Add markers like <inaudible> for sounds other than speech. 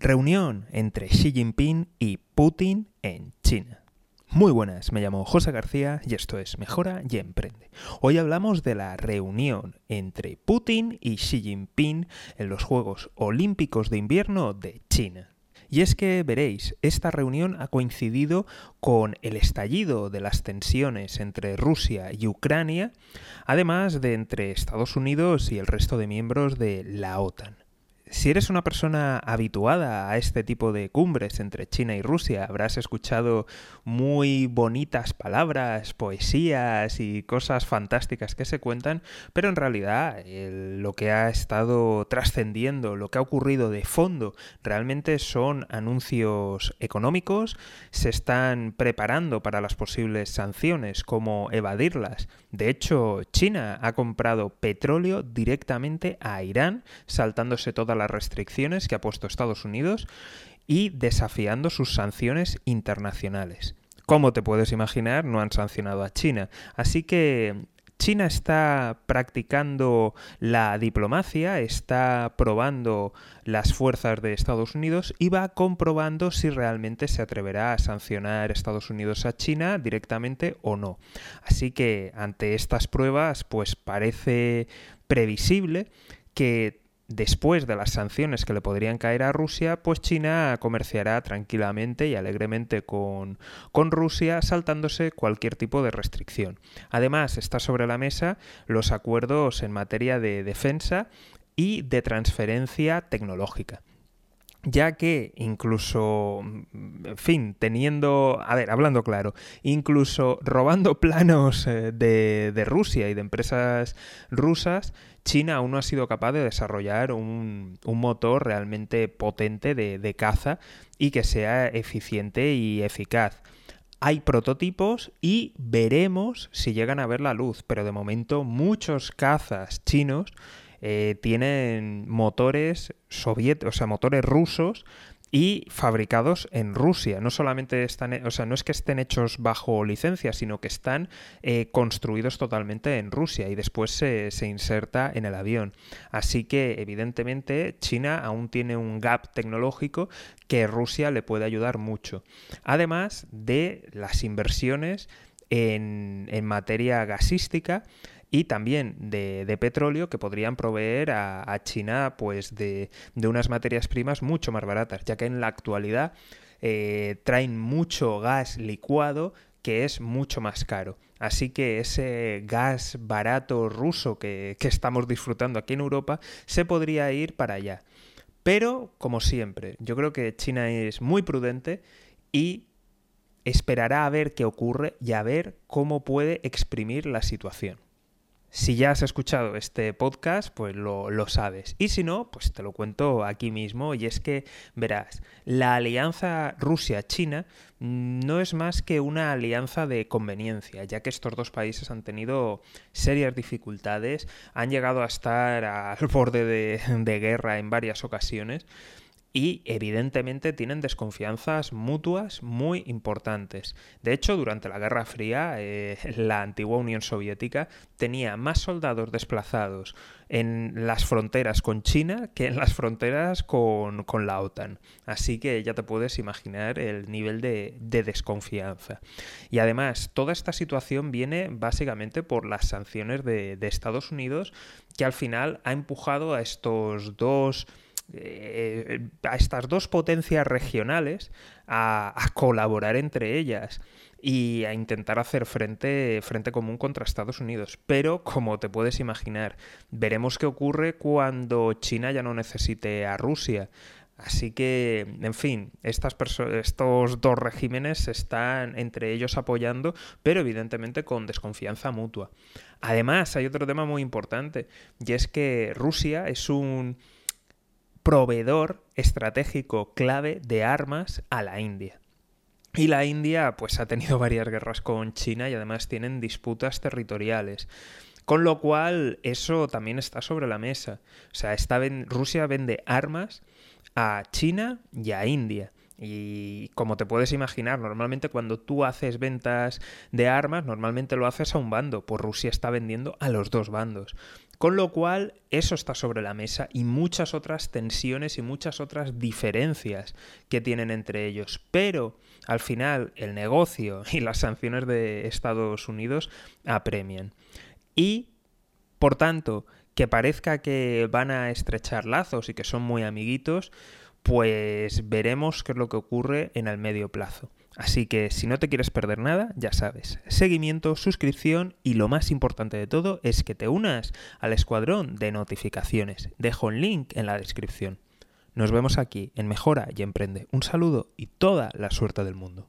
Reunión entre Xi Jinping y Putin en China. Muy buenas, me llamo José García y esto es Mejora y Emprende. Hoy hablamos de la reunión entre Putin y Xi Jinping en los Juegos Olímpicos de Invierno de China. Y es que veréis, esta reunión ha coincidido con el estallido de las tensiones entre Rusia y Ucrania, además de entre Estados Unidos y el resto de miembros de la OTAN si eres una persona habituada a este tipo de cumbres entre China y Rusia, habrás escuchado muy bonitas palabras, poesías y cosas fantásticas que se cuentan, pero en realidad lo que ha estado trascendiendo, lo que ha ocurrido de fondo, realmente son anuncios económicos, se están preparando para las posibles sanciones, como evadirlas. De hecho, China ha comprado petróleo directamente a Irán, saltándose toda las restricciones que ha puesto Estados Unidos y desafiando sus sanciones internacionales. Como te puedes imaginar, no han sancionado a China. Así que China está practicando la diplomacia, está probando las fuerzas de Estados Unidos y va comprobando si realmente se atreverá a sancionar Estados Unidos a China directamente o no. Así que ante estas pruebas, pues parece previsible que después de las sanciones que le podrían caer a Rusia, pues China comerciará tranquilamente y alegremente con, con, Rusia, saltándose cualquier tipo de restricción. Además, está sobre la mesa los acuerdos en materia de defensa y de transferencia tecnológica ya que incluso, en fin, teniendo, a ver, hablando claro, incluso robando <laughs> planos eh, de, Rusia y de empresas rusas, China aún no ha sido capaz de desarrollar un, motor realmente potente de caza y que sea eficiente y eficaz. Hay prototipos y veremos si llegan a ver la luz, pero de momento muchos cazas chinos eh, tienen motores soviéticos, o sea, motores rusos y fabricados en Rusia. No solamente están, o sea, no es que estén hechos bajo licencia, sino que están eh, construidos totalmente en Rusia y después se, se, inserta en el avión. Así que, evidentemente, China aún tiene un gap tecnológico que Rusia le puede ayudar mucho. Además de las inversiones en, en materia gasística y también de, petróleo que podrían proveer a, China pues de, unas materias primas mucho más baratas, ya que en la actualidad eh, traen mucho gas licuado que es mucho más caro. Así que ese gas barato ruso que, que estamos disfrutando aquí en Europa se podría ir para allá. Pero, como siempre, yo creo que China es muy prudente y esperará a ver qué ocurre y a ver cómo puede exprimir la situación. Si ya has escuchado este podcast, pues lo, sabes. Y si no, pues te lo cuento aquí mismo. Y es que, verás, la alianza Rusia-China no es más que una alianza de conveniencia, ya que estos dos países han tenido serias dificultades, han llegado a estar al <laughs> borde de, de guerra en varias ocasiones y evidentemente tienen desconfianzas mutuas muy importantes. De hecho, durante la Guerra Fría, eh, <laughs> la antigua Unión Soviética tenía más soldados desplazados en las fronteras con China que en las fronteras con, la OTAN. Así que ya te puedes imaginar el nivel de, desconfianza. Y además, toda esta situación viene básicamente por las sanciones de, de Estados Unidos, que al final ha empujado a estos dos eh, a estas dos potencias regionales a, colaborar entre ellas y a intentar hacer frente, frente común contra Estados Unidos. Pero, como te puedes imaginar, veremos qué ocurre cuando China ya no necesite a Rusia. Así que, en fin, estas estos dos regímenes están entre ellos apoyando, pero evidentemente con desconfianza mutua. Además, hay otro tema muy importante, y es que Rusia es un proveedor estratégico clave de armas a la India. Y la India pues ha tenido <laughs> varias guerras con China y además tienen disputas territoriales. Con lo cual eso también está sobre la mesa. O sea, Rusia vende armas a China y a India. Y como te puedes imaginar, normalmente cuando tú haces ventas de armas, normalmente lo haces a un bando, pues Rusia está vendiendo a los dos bandos. Con lo cual, eso está sobre la mesa y muchas otras tensiones y muchas otras diferencias que tienen entre ellos. Pero al final, el negocio <laughs> y las sanciones de Estados Unidos apremian. Y, por tanto, que parezca que van a estrechar lazos y que son muy amiguitos, pues veremos qué es lo que ocurre en el medio plazo. Así que si no te quieres perder nada, ya sabes, seguimiento, suscripción y lo más importante de todo es que te unas al escuadrón de notificaciones. Dejo un link en la descripción. Nos vemos aquí en Mejora y Emprende. Un saludo y toda la suerte del mundo.